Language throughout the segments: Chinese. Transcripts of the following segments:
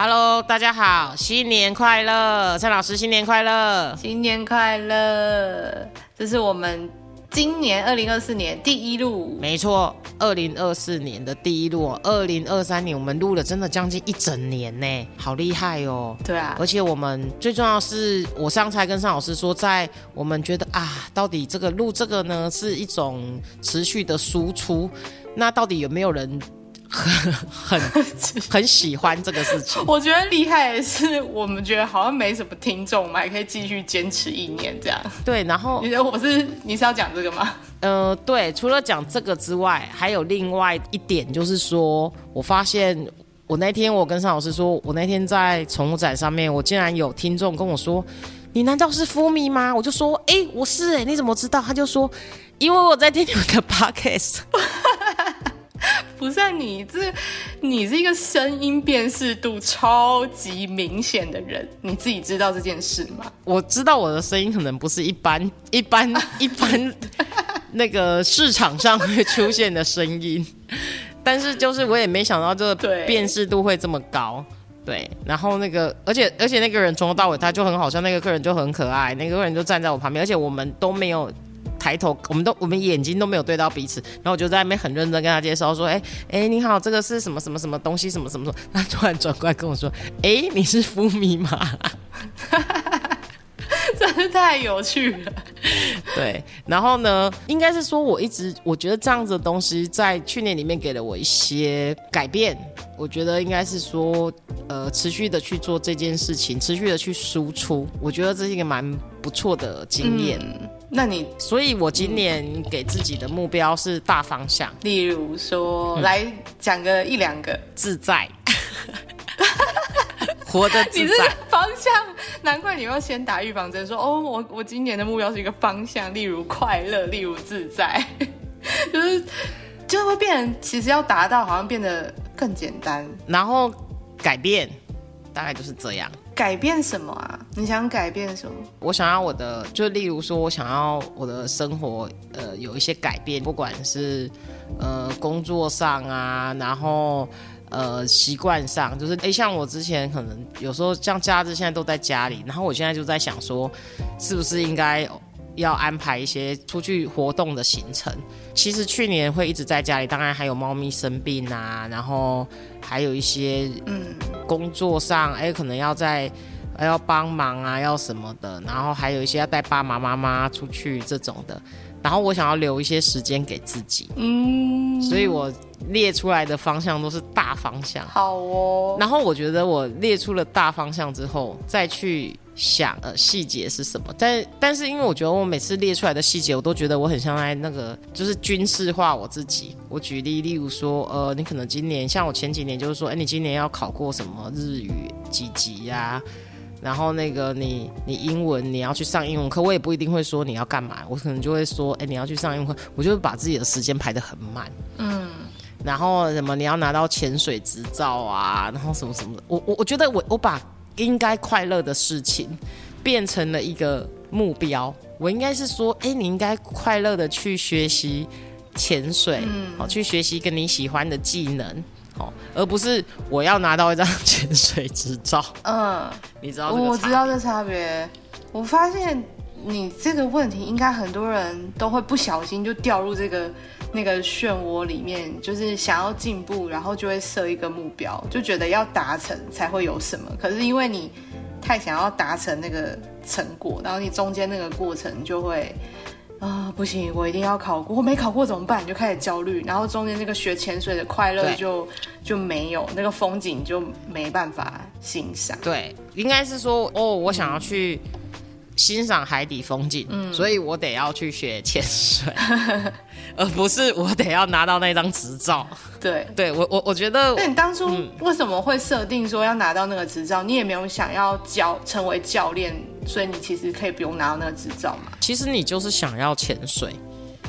Hello，大家好，新年快乐！陈老师，新年快乐！新年快乐！这是我们今年二零二四年第一录，没错，二零二四年的第一录，二零二三年我们录了真的将近一整年呢，好厉害哦！对啊，而且我们最重要是，我上次还跟尚老师说，在我们觉得啊，到底这个录这个呢是一种持续的输出，那到底有没有人？很很很喜欢这个事情。我觉得厉害的是，我们觉得好像没什么听众，我们还可以继续坚持一年这样。对，然后你我是你是要讲这个吗？呃，对，除了讲这个之外，还有另外一点就是说，我发现我那天我跟尚老师说，我那天在宠物展上面，我竟然有听众跟我说：“你难道是福迷吗？”我就说：“哎，我是哎，你怎么知道？”他就说：“因为我在听你们的 podcast。”不是你，这你是一个声音辨识度超级明显的人，你自己知道这件事吗？我知道我的声音可能不是一般一般 一般那个市场上会出现的声音，但是就是我也没想到这个辨识度会这么高。对，然后那个，而且而且那个人从头到尾他就很好笑，那个客人就很可爱，那个客人就站在我旁边，而且我们都没有。抬头，我们都我们眼睛都没有对到彼此，然后我就在那边很认真跟他介绍说：“哎哎，你好，这个是什么什么什么东西，什么什么什么。” 他突然转过来跟我说：“哎，你是福米吗？” 真是太有趣了。对，然后呢，应该是说我一直我觉得这样子的东西在去年里面给了我一些改变。我觉得应该是说，呃，持续的去做这件事情，持续的去输出，我觉得这是一个蛮不错的经验。那你，所以我今年给自己的目标是大方向，例如说，来讲个一两个自在，活得自在方向。难怪你要先打预防针，说哦，我我今年的目标是一个方向，例如快乐，例如自在，就是就会变，其实要达到，好像变得更简单，然后改变，大概就是这样。改变什么啊？你想改变什么？我想要我的，就例如说，我想要我的生活，呃，有一些改变，不管是呃工作上啊，然后呃习惯上，就是哎，像我之前可能有时候像假日现在都在家里，然后我现在就在想说，是不是应该。要安排一些出去活动的行程。其实去年会一直在家里，当然还有猫咪生病啊，然后还有一些嗯工作上哎可能要在要帮忙啊，要什么的，然后还有一些要带爸爸妈妈出去这种的。然后我想要留一些时间给自己，嗯，所以我列出来的方向都是大方向。好哦。然后我觉得我列出了大方向之后，再去。想呃细节是什么？但但是因为我觉得我每次列出来的细节，我都觉得我很像在那个就是军事化我自己。我举例，例如说，呃，你可能今年像我前几年就是说，哎，你今年要考过什么日语几级呀？然后那个你你英文你要去上英文课，我也不一定会说你要干嘛，我可能就会说，哎，你要去上英文课，我就会把自己的时间排得很满。嗯。然后什么你要拿到潜水执照啊？然后什么什么的，我我我觉得我我把。应该快乐的事情变成了一个目标。我应该是说，哎，你应该快乐的去学习潜水，好，去学习跟你喜欢的技能，好，而不是我要拿到一张潜水执照。嗯，你知道？我知道这差别。我发现你这个问题，应该很多人都会不小心就掉入这个。那个漩涡里面，就是想要进步，然后就会设一个目标，就觉得要达成才会有什么。可是因为你太想要达成那个成果，然后你中间那个过程就会啊不行，我一定要考过，我没考过怎么办？你就开始焦虑，然后中间那个学潜水的快乐就就没有，那个风景就没办法欣赏。对，应该是说哦，我想要去。欣赏海底风景，所以我得要去学潜水，而不是我得要拿到那张执照。对，对我我我觉得，那你当初为什么会设定说要拿到那个执照？你也没有想要教成为教练，所以你其实可以不用拿到那个执照嘛？其实你就是想要潜水，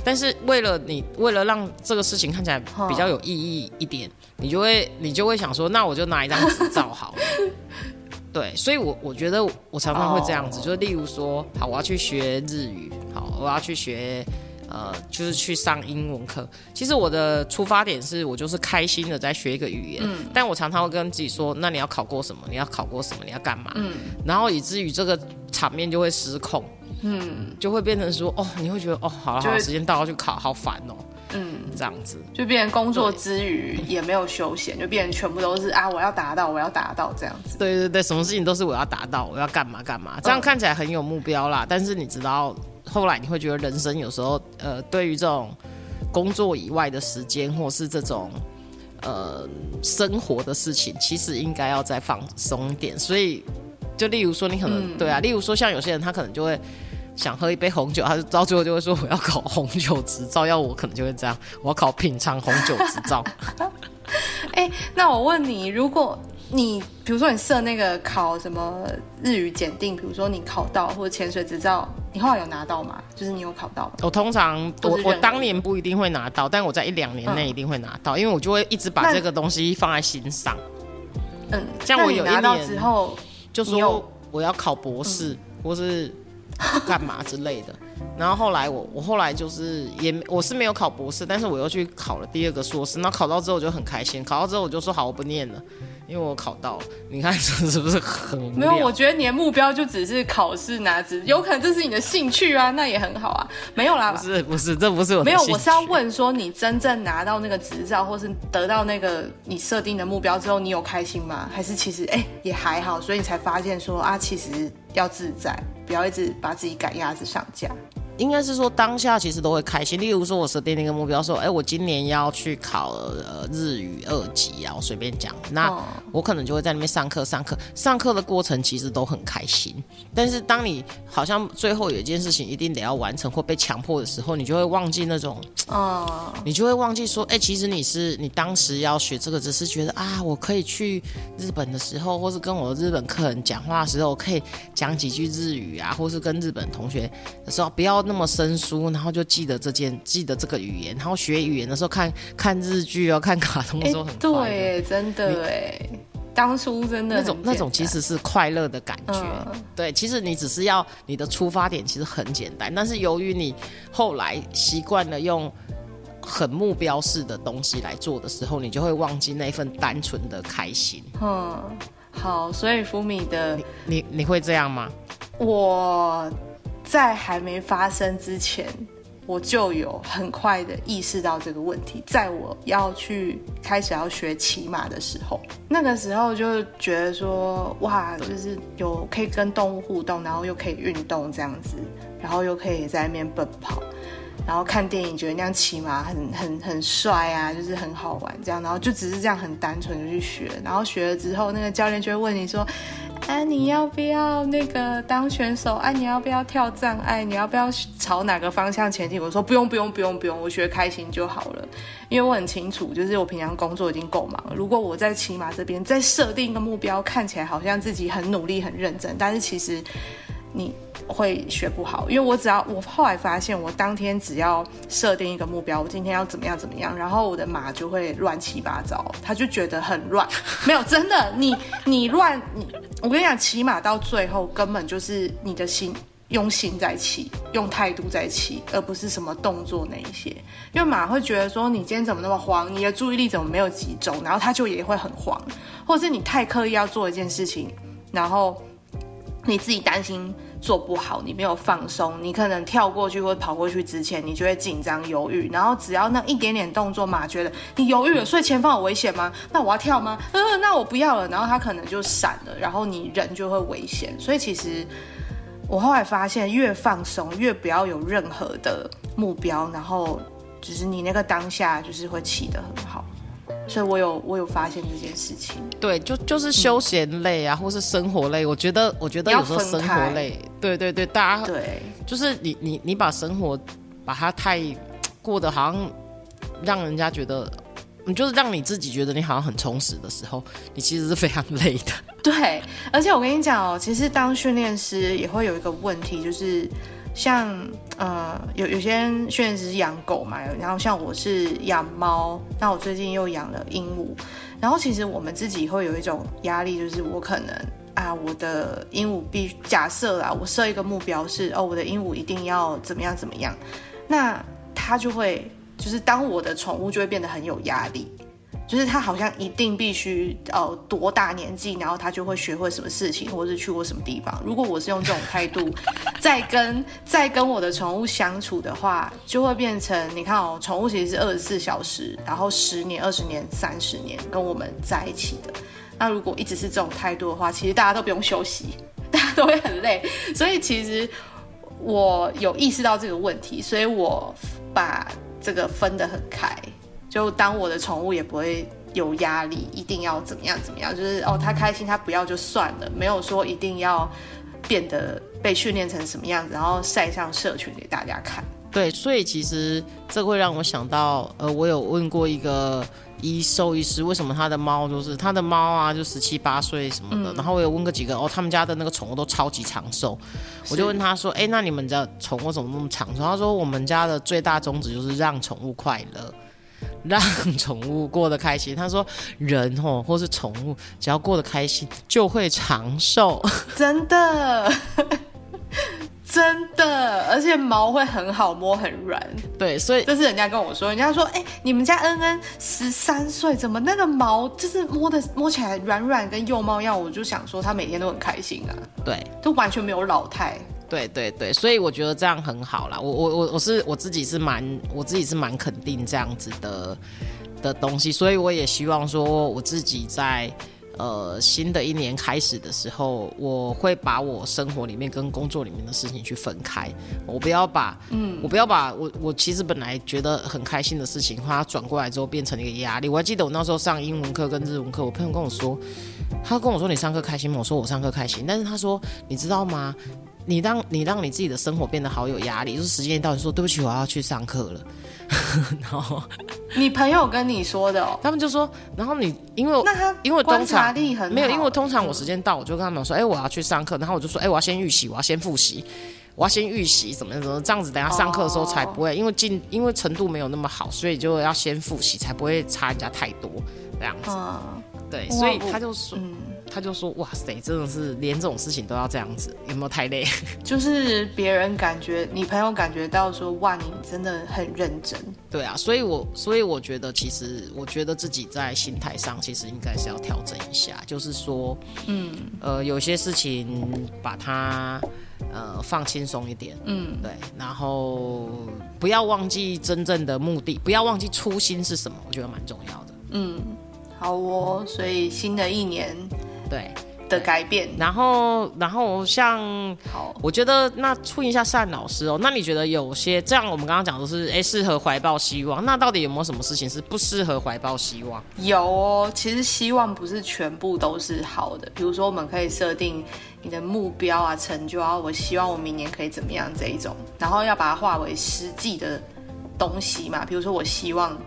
但是为了你为了让这个事情看起来比较有意义一点，你就会你就会想说，那我就拿一张执照好了。对，所以，我我觉得我常常会这样子，就例如说，好，我要去学日语，好，我要去学呃，就是去上英文课。其实我的出发点是我就是开心的在学一个语言，但我常常会跟自己说，那你要考过什么？你要考过什么？你要干嘛？嗯，然后以至于这个场面就会失控，嗯，就会变成说，哦，你会觉得，哦，好了，好了，时间到要去考，好烦哦。嗯，这样子就变成工作之余也没有休闲，就变成全部都是啊，我要达到，我要达到这样子。对对对，什么事情都是我要达到，我要干嘛干嘛，这样看起来很有目标啦。但是你知道，后来你会觉得人生有时候，呃，对于这种工作以外的时间，或是这种呃生活的事情，其实应该要再放松点。所以，就例如说，你可能对啊，例如说，像有些人他可能就会。想喝一杯红酒，他就到最后就会说我要考红酒执照，要我可能就会这样，我要考品尝红酒执照。哎，那我问你，如果你比如说你设那个考什么日语检定，比如说你考到或者潜水执照，你后来有拿到吗？就是你有考到吗？我通常我我当年不一定会拿到，但我在一两年内一定会拿到，因为我就会一直把这个东西放在心上。嗯，像我有一年之后就说我要考博士，或是。干嘛之类的，然后后来我我后来就是也我是没有考博士，但是我又去考了第二个硕士，那考到之后我就很开心，考到之后我就说好我不念了，因为我考到了。你看这是不是很没有？我觉得你的目标就只是考试拿执，有可能这是你的兴趣啊，那也很好啊。没有啦，不是不是，这不是我没有，我是要问说你真正拿到那个执照，或是得到那个你设定的目标之后，你有开心吗？还是其实哎也还好，所以你才发现说啊，其实要自在。不要一直把自己赶鸭子上架。应该是说当下其实都会开心。例如说，我设定了一个目标，说，哎，我今年要去考呃日语二级啊，我随便讲，那我可能就会在那边上课，上课，上课的过程其实都很开心。但是当你好像最后有一件事情一定得要完成或被强迫的时候，你就会忘记那种，哦，你就会忘记说，哎，其实你是你当时要学这个，只是觉得啊，我可以去日本的时候，或是跟我的日本客人讲话的时候，可以讲几句日语啊，或是跟日本同学的时候，不要。那么生疏，然后就记得这件，记得这个语言，然后学语言的时候看看日剧哦，看卡通的时候很快对，真的哎，当初真的那种那种其实是快乐的感觉。对，其实你只是要你的出发点其实很简单，但是由于你后来习惯了用很目标式的东西来做的时候，你就会忘记那份单纯的开心。嗯，好，所以福米的你你会这样吗？我。在还没发生之前，我就有很快的意识到这个问题。在我要去开始要学骑马的时候，那个时候就觉得说，哇，就是有可以跟动物互动，然后又可以运动这样子，然后又可以在那边奔跑，然后看电影觉得那样骑马很很很帅啊，就是很好玩这样，然后就只是这样很单纯的去学，然后学了之后，那个教练就会问你说。哎，你要不要那个当选手？哎，你要不要跳障碍？你要不要朝哪个方向前进？我说不用，不用，不用，不用，我学开心就好了。因为我很清楚，就是我平常工作已经够忙。如果我在骑马这边再设定一个目标，看起来好像自己很努力、很认真，但是其实你。会学不好，因为我只要我后来发现，我当天只要设定一个目标，我今天要怎么样怎么样，然后我的马就会乱七八糟，他就觉得很乱。没有真的，你 你乱你，我跟你讲，骑马到最后根本就是你的心用心在骑，用态度在骑，而不是什么动作那一些。因为马会觉得说你今天怎么那么慌，你的注意力怎么没有集中，然后他就也会很慌，或者是你太刻意要做一件事情，然后你自己担心。做不好，你没有放松，你可能跳过去或跑过去之前，你就会紧张犹豫，然后只要那一点点动作嘛觉得你犹豫了，所以前方有危险吗？那我要跳吗？嗯，那我不要了，然后他可能就闪了，然后你人就会危险。所以其实我后来发现，越放松，越不要有任何的目标，然后就是你那个当下就是会起得很好。所以我有我有发现这件事情，对，就就是休闲类啊，或是生活类，我觉得我觉得有时候生活类，对对对，大家对，就是你你你把生活把它太过得好像让人家觉得，你就是让你自己觉得你好像很充实的时候，你其实是非常累的。对，而且我跟你讲哦，其实当训练师也会有一个问题，就是。像呃有有些训练师是养狗嘛，然后像我是养猫，那我最近又养了鹦鹉，然后其实我们自己会有一种压力，就是我可能啊我的鹦鹉必假设啦，我设一个目标是哦我的鹦鹉一定要怎么样怎么样，那他就会就是当我的宠物就会变得很有压力。就是他好像一定必须呃多大年纪，然后他就会学会什么事情，或者是去过什么地方。如果我是用这种态度 在跟在跟我的宠物相处的话，就会变成你看哦，宠物其实是二十四小时，然后十年、二十年、三十年跟我们在一起的。那如果一直是这种态度的话，其实大家都不用休息，大家都会很累。所以其实我有意识到这个问题，所以我把这个分得很开。就当我的宠物也不会有压力，一定要怎么样怎么样，就是哦，他开心他不要就算了，没有说一定要变得被训练成什么样子，然后晒上社群给大家看。对，所以其实这会让我想到，呃，我有问过一个医兽医师，为什么他的猫就是他的猫啊，就十七八岁什么的，然后我有问过几个哦，他们家的那个宠物都超级长寿，我就问他说，哎，那你们家宠物怎么那么长寿？他说我们家的最大宗旨就是让宠物快乐。让宠物过得开心。他说：“人哦，或是宠物，只要过得开心，就会长寿。真的，真的，而且毛会很好摸，很软。对，所以这是人家跟我说，人家说，哎，你们家恩恩十三岁，怎么那个毛就是摸的摸起来软软，跟幼猫一样？我就想说，他每天都很开心啊。对，都完全没有老态。”对对对，所以我觉得这样很好啦。我我我我是我自己是蛮我自己是蛮肯定这样子的的东西，所以我也希望说我自己在呃新的一年开始的时候，我会把我生活里面跟工作里面的事情去分开。我不要把嗯，我不要把我我其实本来觉得很开心的事情，它转过来之后变成一个压力。我还记得我那时候上英文课跟日文课，我朋友跟我说，他跟我说你上课开心吗？我说我上课开心，但是他说你知道吗？你让你让你自己的生活变得好有压力，就是时间一到，你说对不起，我要去上课了。然后你朋友跟你说的，哦，他们就说，然后你因为那他因为观察力很没有，因为通常我时间到，我就跟他们说，哎，我要去上课，然后我就说，哎，我要先预习，我要先复习，我要先预习，怎么怎么这样子，等下上课的时候才不会，因为进因为程度没有那么好，所以就要先复习，才不会差人家太多这样子。对，所以他就说。他就说：“哇塞，真的是连这种事情都要这样子，有没有太累？就是别人感觉你朋友感觉到说，哇，你真的很认真。对啊，所以我所以我觉得，其实我觉得自己在心态上，其实应该是要调整一下。就是说，嗯，呃，有些事情把它呃放轻松一点，嗯，对，然后不要忘记真正的目的，不要忘记初心是什么，我觉得蛮重要的。嗯，好哦，所以新的一年。”对的改变，然后，然后像，好，我觉得那问一下善老师哦，那你觉得有些这样，我们刚刚讲的是，哎，适合怀抱希望，那到底有没有什么事情是不适合怀抱希望？有哦，其实希望不是全部都是好的，比如说我们可以设定你的目标啊、成就啊，我希望我明年可以怎么样这一种，然后要把它化为实际的东西嘛，比如说我希望，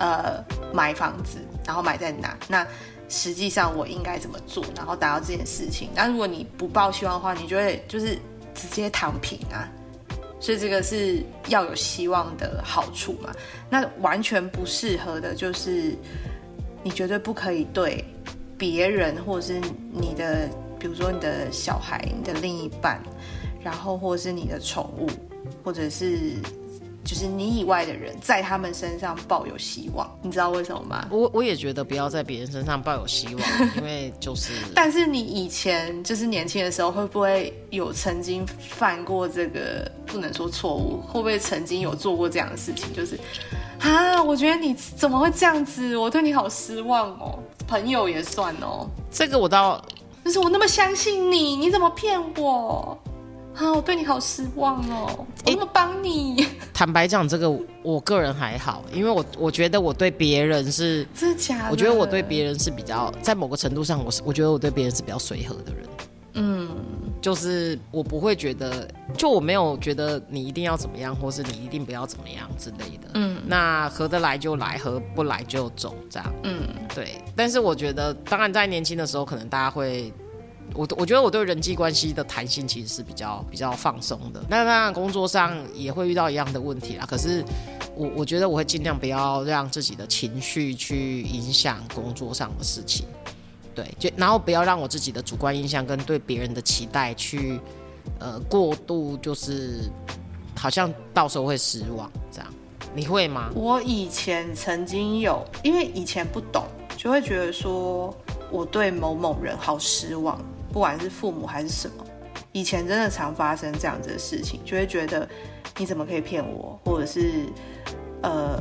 呃，买房子，然后买在哪？那实际上我应该怎么做，然后达到这件事情？那如果你不抱希望的话，你就会就是直接躺平啊。所以这个是要有希望的好处嘛？那完全不适合的就是你绝对不可以对别人，或者是你的，比如说你的小孩、你的另一半，然后或者是你的宠物，或者是。就是你以外的人在他们身上抱有希望，你知道为什么吗？我我也觉得不要在别人身上抱有希望，因为就是。但是你以前就是年轻的时候，会不会有曾经犯过这个不能说错误？会不会曾经有做过这样的事情？就是啊，我觉得你怎么会这样子？我对你好失望哦。朋友也算哦。这个我倒，就是我那么相信你，你怎么骗我？啊，我对你好失望哦！我怎么帮你？坦白讲，这个我个人还好，因为我我觉得我对别人是真的假的？我觉得我对别人是比较在某个程度上，我是我觉得我对别人是比较随和的人。嗯，就是我不会觉得，就我没有觉得你一定要怎么样，或是你一定不要怎么样之类的。嗯，那合得来就来，合不来就走，这样。嗯，对。但是我觉得，当然在年轻的时候，可能大家会。我我觉得我对人际关系的弹性其实是比较比较放松的。那当然工作上也会遇到一样的问题啦。可是我我觉得我会尽量不要让自己的情绪去影响工作上的事情。对，就然后不要让我自己的主观印象跟对别人的期待去呃过度就是好像到时候会失望，这样你会吗？我以前曾经有，因为以前不懂，就会觉得说我对某某人好失望，不管是父母还是什么。以前真的常发生这样子的事情，就会觉得你怎么可以骗我，或者是呃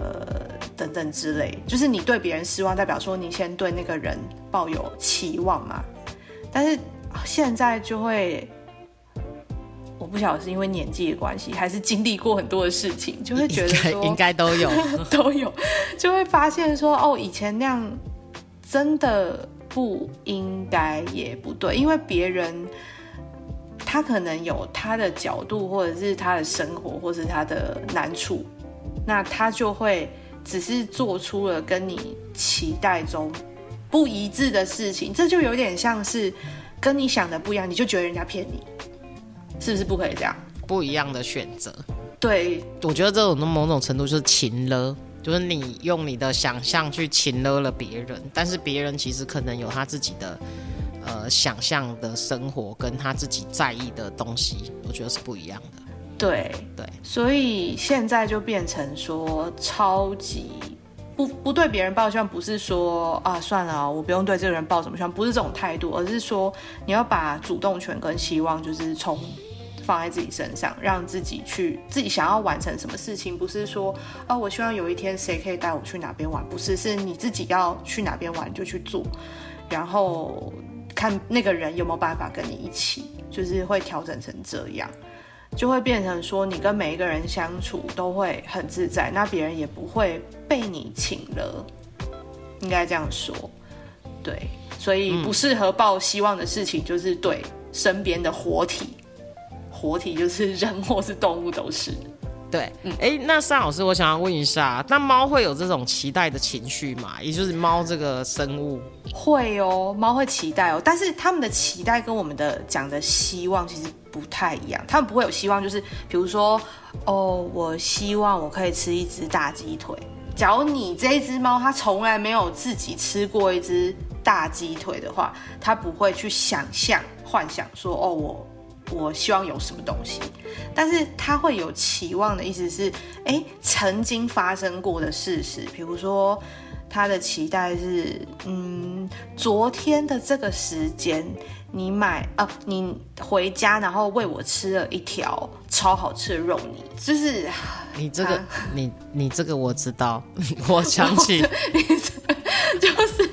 等等之类。就是你对别人失望，代表说你先对那个人抱有期望嘛。但是现在就会，我不晓得是因为年纪的关系，还是经历过很多的事情，就会觉得说应该都有 都有，就会发现说哦，以前那样真的不应该，也不对，因为别人。他可能有他的角度，或者是他的生活，或是他的难处，那他就会只是做出了跟你期待中不一致的事情，这就有点像是跟你想的不一样，你就觉得人家骗你，是不是不可以这样？不一样的选择，对，我觉得这种某种程度就是情了，就是你用你的想象去情了了别人，但是别人其实可能有他自己的。呃，想象的生活跟他自己在意的东西，我觉得是不一样的。对对，所以现在就变成说，超级不不对别人抱希望，不是说啊算了，我不用对这个人抱什么希望，不是这种态度，而是说你要把主动权跟希望，就是从放在自己身上，让自己去自己想要完成什么事情，不是说啊我希望有一天谁可以带我去哪边玩，不是，是你自己要去哪边玩就去做，然后。看那个人有没有办法跟你一起，就是会调整成这样，就会变成说你跟每一个人相处都会很自在，那别人也不会被你请了，应该这样说，对，所以不适合抱希望的事情就是对身边的活体，活体就是人或是动物都是。对，哎，那尚老师，我想要问一下，那猫会有这种期待的情绪吗？也就是猫这个生物会哦，猫会期待哦，但是他们的期待跟我们的讲的希望其实不太一样。他们不会有希望，就是比如说，哦，我希望我可以吃一只大鸡腿。假如你这一只猫它从来没有自己吃过一只大鸡腿的话，它不会去想象、幻想说，哦，我。我希望有什么东西，但是他会有期望的意思是，哎，曾经发生过的事实，比如说他的期待是，嗯，昨天的这个时间，你买啊，你回家然后喂我吃了一条超好吃的肉泥，就是你这个，你你这个我知道，我想起，就是。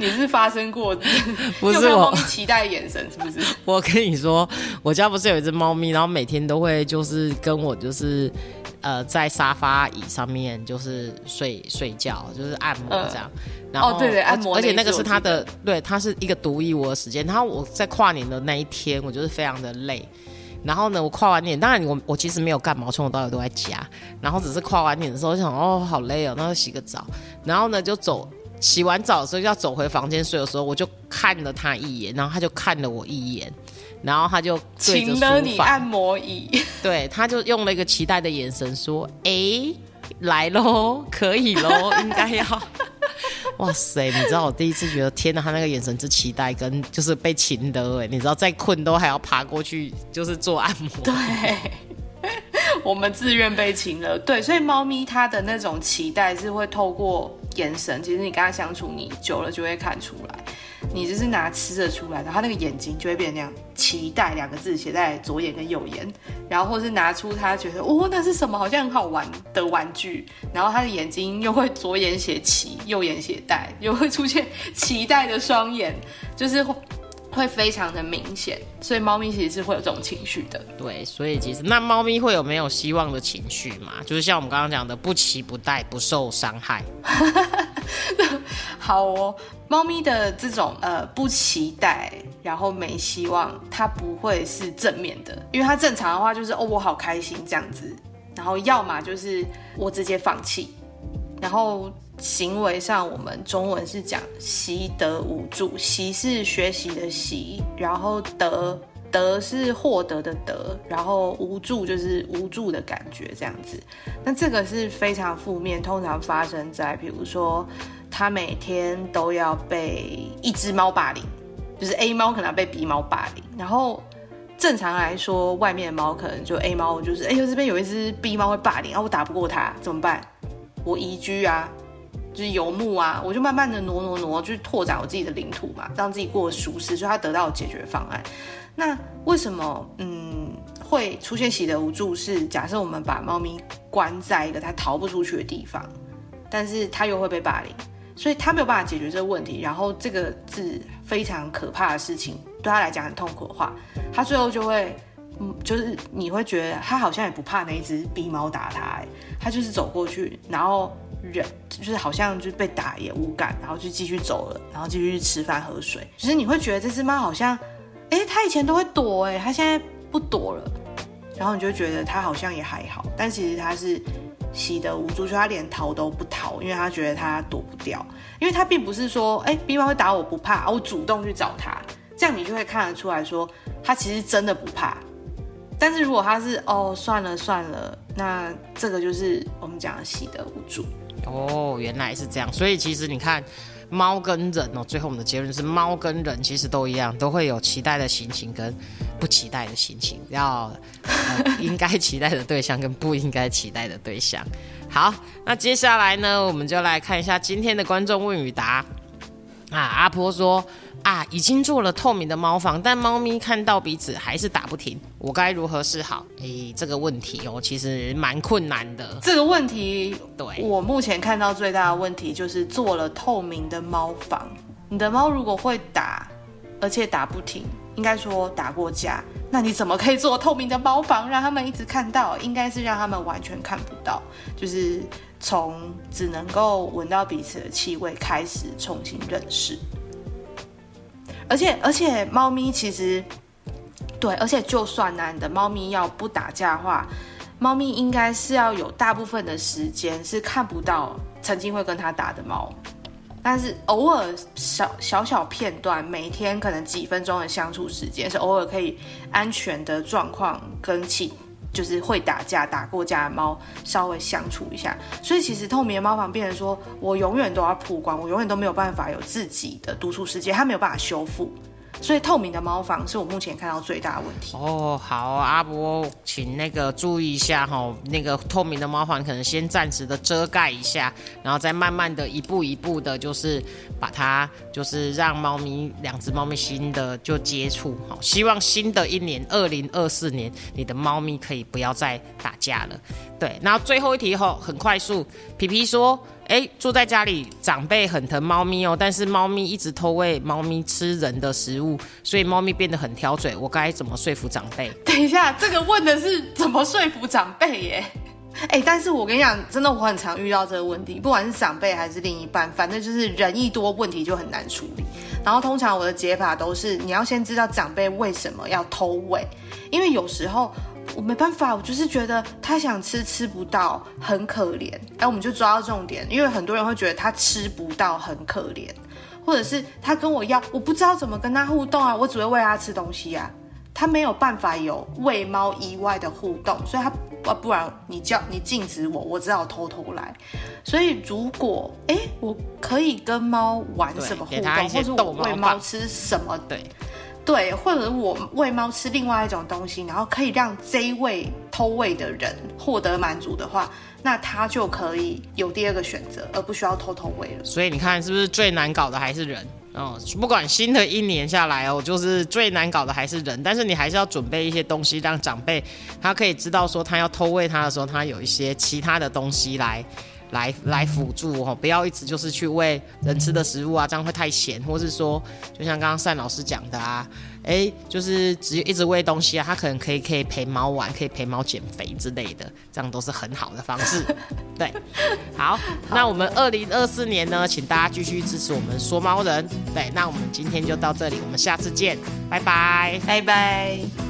你是发生过，不是我期待眼神是不是？我跟你说，我家不是有一只猫咪，然后每天都会就是跟我就是呃在沙发椅上面就是睡睡觉，就是按摩这样。然后对对，按摩，而且那个是它的，对，它是一个独一无二的时间。然后我在跨年的那一天，我就是非常的累。然后呢，我跨完年，当然我我其实没有干嘛，从头到尾都在家。然后只是跨完年的时候，想哦好累哦，那就洗个澡。然后呢就走。洗完澡的时候要走回房间睡的时候，我就看了他一眼，然后他就看了我一眼，然后他就请了你按摩椅，对，他就用了一个期待的眼神说：“哎，来喽，可以喽，应该要。”哇塞，你知道我第一次觉得天哪，他那个眼神之期待跟就是被擒的哎，你知道再困都还要爬过去就是做按摩，对。我们自愿被擒了，对，所以猫咪它的那种期待是会透过眼神，其实你跟他相处，你久了就会看出来，你就是拿吃的出来的，他那个眼睛就会变成那样，期待两个字写在左眼跟右眼，然后或是拿出他觉得哦那是什么好像很好玩的玩具，然后他的眼睛又会左眼写期，右眼写待，又会出现期待的双眼，就是。会非常的明显，所以猫咪其实是会有这种情绪的。对，所以其实那猫咪会有没有希望的情绪嘛？就是像我们刚刚讲的，不期不待，不受伤害。好哦，猫咪的这种呃不期待，然后没希望，它不会是正面的，因为它正常的话就是哦我好开心这样子，然后要么就是我直接放弃，然后。行为上，我们中文是讲习得无助，习是学习的习，然后得得是获得的得，然后无助就是无助的感觉，这样子。那这个是非常负面，通常发生在比如说他每天都要被一只猫霸凌，就是 A 猫可能要被 B 猫霸凌，然后正常来说，外面的猫可能就 A 猫就是，哎呦这边有一只 B 猫会霸凌，啊我打不过它怎么办？我移居啊，就是游牧啊，我就慢慢的挪挪挪，去拓展我自己的领土嘛，让自己过得舒适，所以它得到解决方案。那为什么嗯会出现习得无助？是假设我们把猫咪关在一个它逃不出去的地方，但是它又会被霸凌，所以它没有办法解决这个问题。然后这个是非常可怕的事情，对它来讲很痛苦的话，它最后就会。嗯，就是你会觉得它好像也不怕那一只逼猫打它、欸，它就是走过去，然后忍，就是好像就被打也无感，然后就继续走了，然后继续去吃饭喝水。就是你会觉得这只猫好像，哎、它以前都会躲、哎，它现在不躲了，然后你就觉得它好像也还好，但其实它是喜得无助，就它连逃都不逃，因为它觉得它躲不掉，因为它并不是说，哎、逼猫会打我不怕，我主动去找它，这样你就会看得出来说，它其实真的不怕。但是如果它是哦算了算了，那这个就是我们讲的喜得无助。哦，原来是这样，所以其实你看，猫跟人哦，最后我们的结论是，猫跟人其实都一样，都会有期待的心情跟不期待的心情，要、呃、应该期待的对象跟不应该期待的对象。好，那接下来呢，我们就来看一下今天的观众问与答。啊，阿婆说啊，已经做了透明的猫房，但猫咪看到彼此还是打不停，我该如何是好？诶，这个问题哦，其实蛮困难的。这个问题，对我目前看到最大的问题就是做了透明的猫房。你的猫如果会打，而且打不停，应该说打过架，那你怎么可以做透明的猫房，让他们一直看到？应该是让他们完全看不到，就是从只能够闻到彼此的气味开始重新认识。而且而且，猫咪其实对，而且就算呢，你的猫咪要不打架的话，猫咪应该是要有大部分的时间是看不到曾经会跟它打的猫，但是偶尔小小小片段，每天可能几分钟的相处时间，是偶尔可以安全的状况跟其就是会打架、打过架的猫稍微相处一下。所以其实透明猫房变成说我永远都要曝光，我永远都没有办法有自己的独处世界，它没有办法修复。所以透明的猫房是我目前看到最大的问题。哦，好，阿波，请那个注意一下哈，那个透明的猫房可能先暂时的遮盖一下，然后再慢慢的一步一步的，就是把它，就是让猫咪两只猫咪新的就接触。好，希望新的一年二零二四年，你的猫咪可以不要再打架了。对，然后最后一题后很快速，皮皮说。哎，住在家里，长辈很疼猫咪哦，但是猫咪一直偷喂猫咪吃人的食物，所以猫咪变得很挑嘴。我该怎么说服长辈？等一下，这个问的是怎么说服长辈耶？哎，但是我跟你讲，真的我很常遇到这个问题，不管是长辈还是另一半，反正就是人一多，问题就很难处理。然后通常我的解法都是，你要先知道长辈为什么要偷喂，因为有时候。我没办法，我就是觉得他想吃吃不到，很可怜。哎，我们就抓到重点，因为很多人会觉得他吃不到很可怜，或者是他跟我要，我不知道怎么跟他互动啊，我只会喂他吃东西啊，他没有办法有喂猫以外的互动，所以他啊，不然你叫你禁止我，我只好偷偷来。所以如果哎，我可以跟猫玩什么互动，或者我喂猫吃什么？对。对，对或者我喂猫吃另外一种东西，然后可以让这一位偷喂的人获得满足的话，那他就可以有第二个选择，而不需要偷偷喂了。所以你看，是不是最难搞的还是人？哦，不管新的一年下来哦，就是最难搞的还是人。但是你还是要准备一些东西，让长辈他可以知道说，他要偷喂他的时候，他有一些其他的东西来。来来辅助哦，不要一直就是去喂人吃的食物啊，这样会太咸，或是说，就像刚刚单老师讲的啊，哎，就是只一直喂东西啊，它可能可以可以陪猫玩，可以陪猫减肥之类的，这样都是很好的方式。对，好，那我们二零二四年呢，请大家继续支持我们说猫人。对，那我们今天就到这里，我们下次见，拜拜，拜拜。